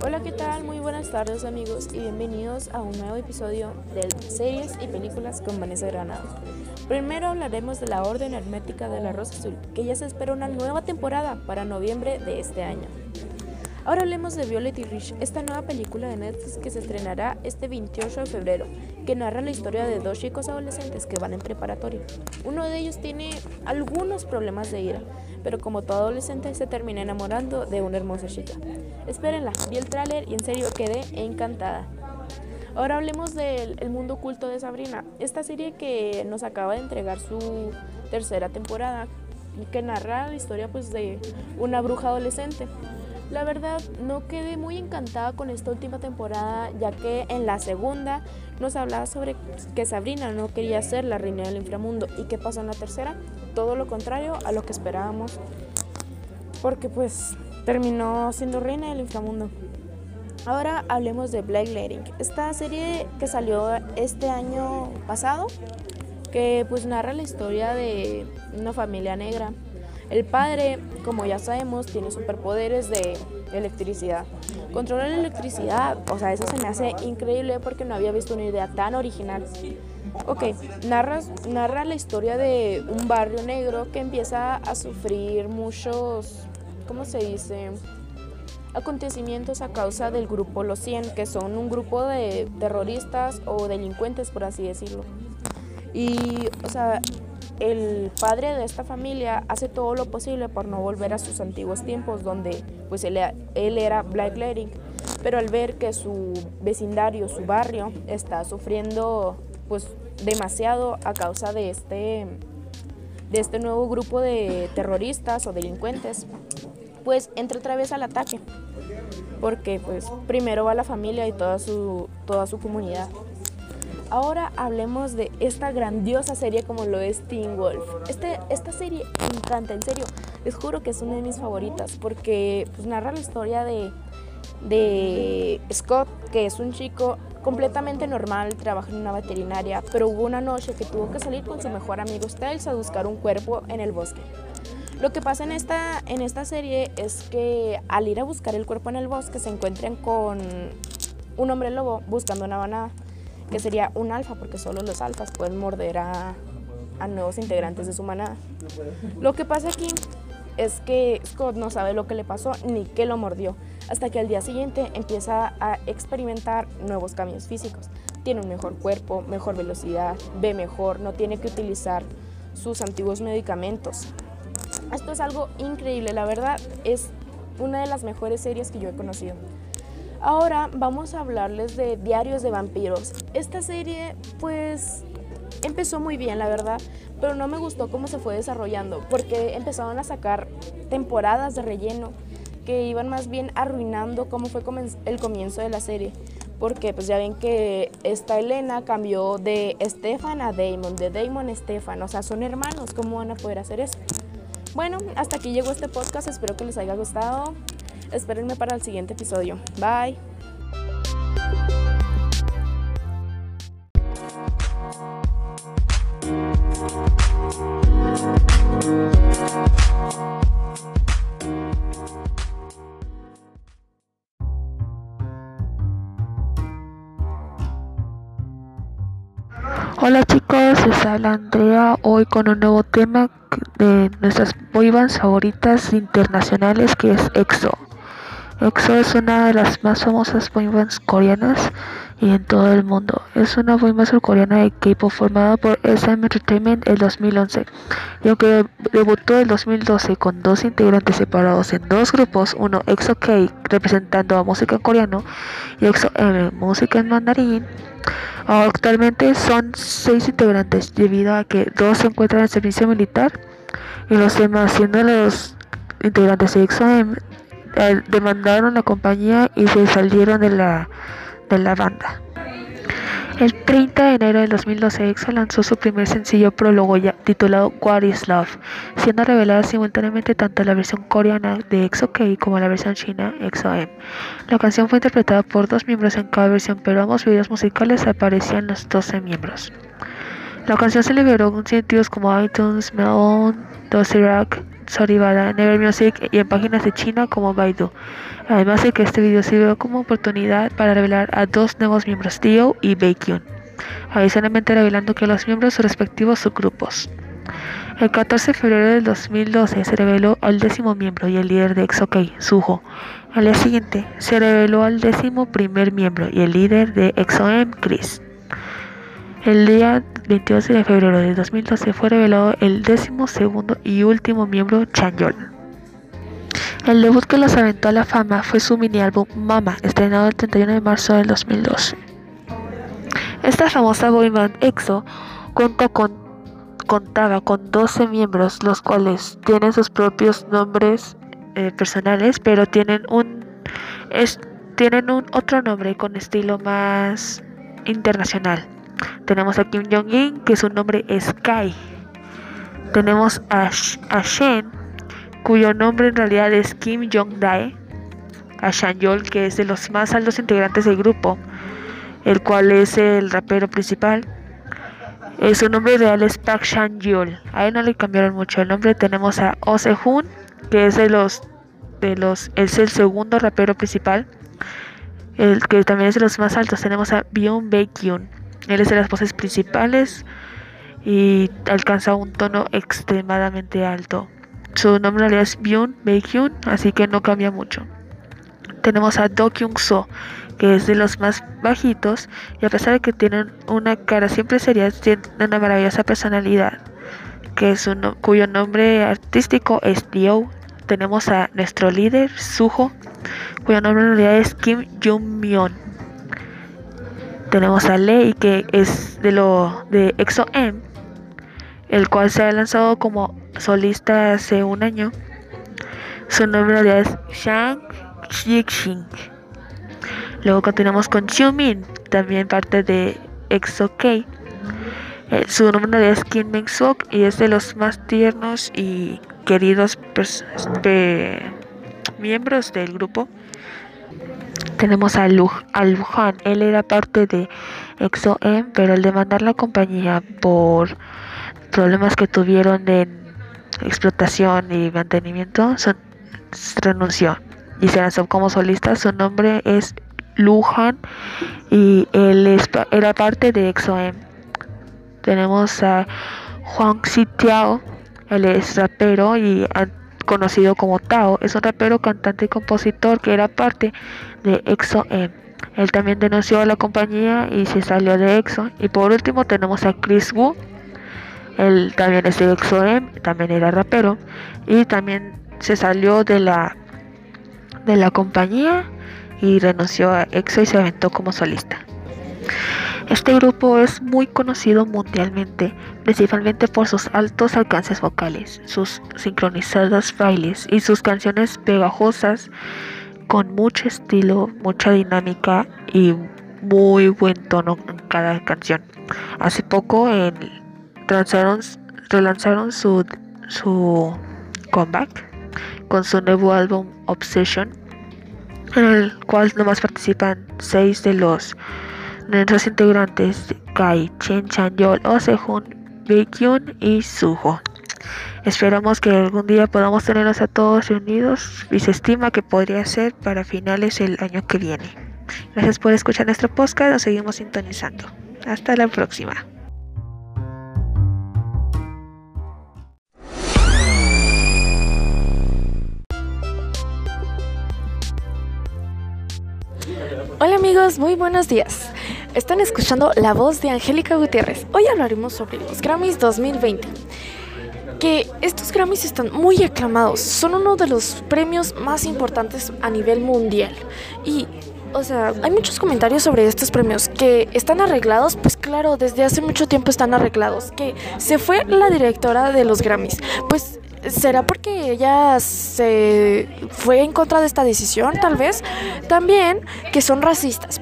Hola, ¿qué tal? Muy buenas tardes amigos y bienvenidos a un nuevo episodio de Series y Películas con Vanessa Granados. Primero hablaremos de la Orden Hermética de la Rosa Azul, que ya se espera una nueva temporada para noviembre de este año. Ahora hablemos de Violet y Rich, esta nueva película de Netflix que se estrenará este 28 de febrero, que narra la historia de dos chicos adolescentes que van en preparatoria. Uno de ellos tiene algunos problemas de ira, pero como todo adolescente se termina enamorando de una hermosa chica. Espérenla, vi el tráiler y en serio quedé encantada. Ahora hablemos del mundo oculto de Sabrina, esta serie que nos acaba de entregar su tercera temporada, que narra la historia pues de una bruja adolescente. La verdad, no quedé muy encantada con esta última temporada, ya que en la segunda nos hablaba sobre que Sabrina no quería ser la reina del inframundo. ¿Y qué pasó en la tercera? Todo lo contrario a lo que esperábamos, porque pues terminó siendo reina del inframundo. Ahora hablemos de Black Lightning, esta serie que salió este año pasado, que pues narra la historia de una familia negra el padre, como ya sabemos, tiene superpoderes de electricidad. Controla la electricidad, o sea, eso se me hace increíble porque no había visto una idea tan original. Ok, narra, narra la historia de un barrio negro que empieza a sufrir muchos, ¿cómo se dice? acontecimientos a causa del grupo Los 100, que son un grupo de terroristas o delincuentes, por así decirlo. Y, o sea, el padre de esta familia hace todo lo posible por no volver a sus antiguos tiempos donde pues él, era Black Lightning, pero al ver que su vecindario, su barrio está sufriendo pues demasiado a causa de este de este nuevo grupo de terroristas o delincuentes, pues entra otra vez al ataque. Porque pues primero va la familia y toda su toda su comunidad. Ahora hablemos de esta grandiosa serie como lo es Teen Wolf. Este, esta serie me encanta, en serio. Les juro que es una de mis favoritas porque pues, narra la historia de, de Scott, que es un chico completamente normal, trabaja en una veterinaria, pero hubo una noche que tuvo que salir con su mejor amigo Styles a buscar un cuerpo en el bosque. Lo que pasa en esta, en esta serie es que al ir a buscar el cuerpo en el bosque se encuentran con un hombre lobo buscando una banada que sería un alfa, porque solo los alfas pueden morder a, nuevos integrantes de su manada. Lo que pasa aquí es que Scott no sabe lo que le pasó ni qué lo mordió, hasta que al día siguiente empieza a experimentar nuevos cambios físicos. Tiene un mejor cuerpo, mejor velocidad, ve mejor, no tiene que utilizar sus antiguos medicamentos. Esto es algo increíble, la verdad es una de las mejores series que yo he conocido. Ahora vamos a hablarles de Diarios de Vampiros. Esta serie pues empezó muy bien, la verdad, pero no me gustó cómo se fue desarrollando, porque empezaron a sacar temporadas de relleno que iban más bien arruinando cómo fue el comienzo de la serie. Porque pues ya ven que esta Elena cambió de Stefan a Damon, de Damon a Stefan, o sea, son hermanos, ¿cómo van a poder hacer eso? Bueno, hasta aquí llegó este podcast, espero que les haya gustado. Espérenme para el siguiente episodio. Bye. Hola chicos, les habla Andrea hoy con un nuevo tema de nuestras boybands favoritas internacionales que es EXO. EXO es una de las más famosas boybands coreanas y en todo el mundo. Es una boyband surcoreana de K-pop formada por SM Entertainment en 2011 y aunque debutó en 2012 con dos integrantes separados en dos grupos, uno EXO K representando a música en coreano y EXO M música en mandarín, actualmente son seis integrantes debido a que dos se encuentran en servicio militar y los demás siendo los integrantes de EXO M eh, demandaron la compañía y se salieron de la, de la banda. El 30 de enero de 2012 EXO lanzó su primer sencillo prólogo titulado What is Love, siendo revelada simultáneamente tanto la versión coreana de EXO K como la versión china EXO M. La canción fue interpretada por dos miembros en cada versión, pero ambos videos musicales aparecían los 12 miembros. La canción se liberó en sitios como iTunes, Melon, Dosirak, Soribada, Never Music y en páginas de China como Baidu. Además de que este video sirvió como oportunidad para revelar a dos nuevos miembros, Dio y Baekhyun. Adicionalmente revelando que los miembros sus respectivos subgrupos. El 14 de febrero del 2012 se reveló al décimo miembro y el líder de EXO-K, Suho. Al día siguiente se reveló al décimo primer miembro y el líder de EXO-M, Chris. El día 22 de febrero de 2012 fue revelado el décimo segundo y último miembro, Chanyeol. El debut que los aventó a la fama fue su mini álbum Mama, estrenado el 31 de marzo del 2012. Esta famosa boy band EXO contaba con 12 miembros, los cuales tienen sus propios nombres eh, personales, pero tienen un es, tienen un otro nombre con estilo más internacional. Tenemos a Kim Jong-un, que su nombre es Kai. Tenemos a, a Shen, cuyo nombre en realidad es Kim Jong-dae. A Shanyol, que es de los más altos integrantes del grupo, el cual es el rapero principal. Eh, su nombre real es Park Shan-yeol. A él no le cambiaron mucho el nombre. Tenemos a Oh Se-hoon, que es de los, de los, es el segundo rapero principal, el que también es de los más altos. Tenemos a Byung Baekhyun. Él es de las voces principales y alcanza un tono extremadamente alto. Su nombre en realidad es Byung Baekhyun, así que no cambia mucho. Tenemos a Do Kyung So, que es de los más bajitos y a pesar de que tienen una cara siempre seria, tiene una maravillosa personalidad, que es cuyo nombre artístico es Dio. Tenemos a nuestro líder, Suho, cuyo nombre en realidad es Kim Jung Myon. Tenemos a Lei, que es de lo de EXO M, el cual se ha lanzado como solista hace un año. Su nombre es Shang Xixing. Luego continuamos con Xiumin, también parte de EXO-K. Eh, su nombre es Kim Meng Sok y es de los más tiernos y queridos miembros del grupo. Tenemos a, Lu a él era parte de EXO-M, pero al demandar la compañía por problemas que tuvieron en explotación y mantenimiento, son, renunció y se lanzó como solista. Su nombre es Luhan y él es, era parte de EXO-M. Tenemos a Juan Tiao, él es rapero y conocido como Tao, es un rapero, cantante y compositor que era parte de EXO-M. Él también denunció a la compañía y se salió de EXO. Y por último tenemos a Chris Wu, él también es de EXO-M, también era rapero y también se salió de la de la compañía y renunció a EXO y se aventó como solista. Este grupo es muy conocido mundialmente, principalmente por sus altos alcances vocales, sus sincronizados bailes y sus canciones pegajosas con mucho estilo, mucha dinámica y muy buen tono en cada canción. Hace poco en, relanzaron su, su comeback con su nuevo álbum Obsession, en el cual nomás participan seis de los nuestros integrantes Kai, Chen Chan-yeol, Oh Se-hoon, Baekhyun y Suho. Esperamos que algún día podamos tenerlos a todos reunidos y se estima que podría ser para finales del año que viene. Gracias por escuchar nuestro podcast, nos seguimos sintonizando. Hasta la próxima. Hola amigos, muy buenos días. Están escuchando la voz de Angélica Gutiérrez. Hoy hablaremos sobre los Grammys 2020. Que estos Grammys están muy aclamados, son uno de los premios más importantes a nivel mundial. Y, o sea, hay muchos comentarios sobre estos premios que están arreglados, pues claro, desde hace mucho tiempo están arreglados. Que se fue la directora de los Grammys, pues ¿Será porque ella se fue en contra de esta decisión, tal vez? También que son racistas.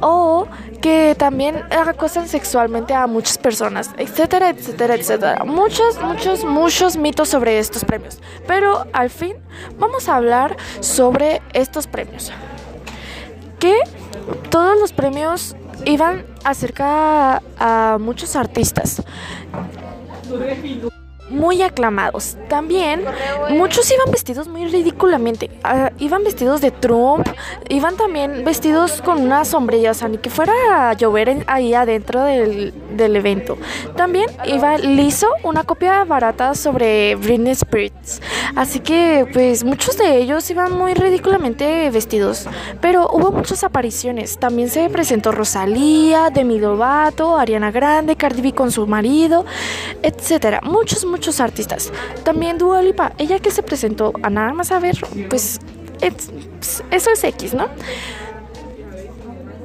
O que también acosan sexualmente a muchas personas, etcétera, etcétera, etcétera. Muchos, muchos, muchos mitos sobre estos premios. Pero al fin vamos a hablar sobre estos premios. Que todos los premios iban acerca a muchos artistas muy aclamados. También muchos iban vestidos muy ridículamente. Ah, iban vestidos de Trump, iban también vestidos con una sombrilla, o sea, ni que fuera a llover ahí adentro del, del, evento. También iba liso una copia barata sobre Britney Spears. Así que, pues, muchos de ellos iban muy ridículamente vestidos. Pero hubo muchas apariciones. También se presentó Rosalía, Demi Lovato, Ariana Grande, Cardi B con su marido, etcétera. Muchos, muchos muchos artistas. También Dua Lipa, ella que se presentó a nada más a ver, pues eso es X, ¿no?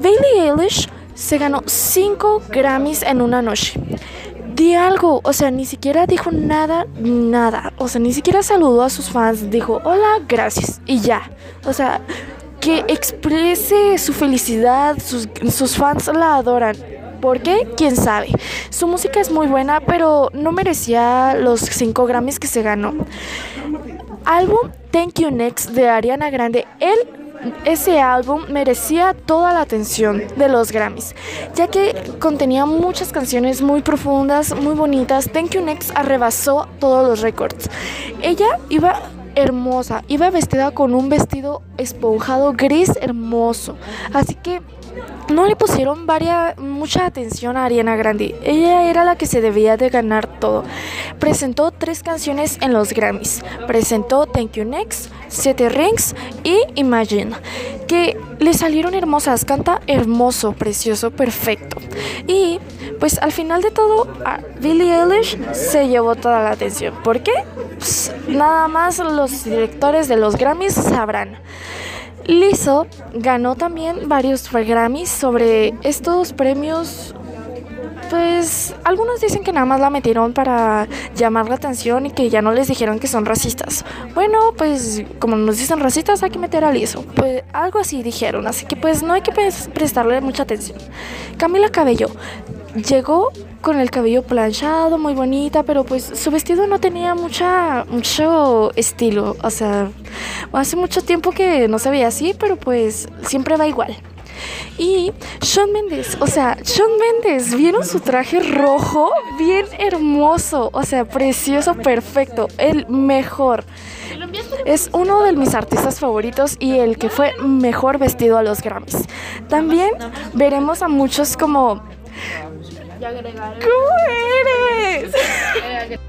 Bailey Eilish se ganó 5 Grammys en una noche. Di algo, o sea, ni siquiera dijo nada, nada. O sea, ni siquiera saludó a sus fans, dijo hola, gracias y ya. O sea, que exprese su felicidad, sus, sus fans la adoran. ¿Por qué? ¿Quién sabe? Su música es muy buena, pero no merecía los 5 Grammys que se ganó. Álbum Thank You Next de Ariana Grande. Él ese álbum merecía toda la atención de los Grammys, ya que contenía muchas canciones muy profundas, muy bonitas. Thank You Next arrebasó todos los récords. Ella iba hermosa, iba vestida con un vestido esponjado gris hermoso, así que no le pusieron varia, mucha atención a Ariana Grande. Ella era la que se debía de ganar todo. Presentó tres canciones en los Grammys. Presentó Thank You Next, Siete Rings y Imagine, que le salieron hermosas. Canta hermoso, precioso, perfecto. Y pues al final de todo, Billie Eilish se llevó toda la atención. ¿Por qué? Pues, nada más los directores de los Grammys sabrán. Lizzo ganó también varios Grammys sobre estos premios. Pues algunos dicen que nada más la metieron para llamar la atención y que ya no les dijeron que son racistas. Bueno, pues como nos dicen racistas hay que meter a Lizzo. Pues algo así dijeron, así que pues no hay que prestarle mucha atención. Camila Cabello llegó con el cabello planchado, muy bonita, pero pues su vestido no tenía mucha mucho estilo, o sea, hace mucho tiempo que no se veía así, pero pues siempre va igual. Y Shawn Mendes, o sea, Shawn Mendes, ¿vieron su traje rojo? Bien hermoso, o sea, precioso, perfecto, el mejor. Es uno de mis artistas favoritos y el que fue mejor vestido a los Grammys. También veremos a muchos como... ¿Cómo eres?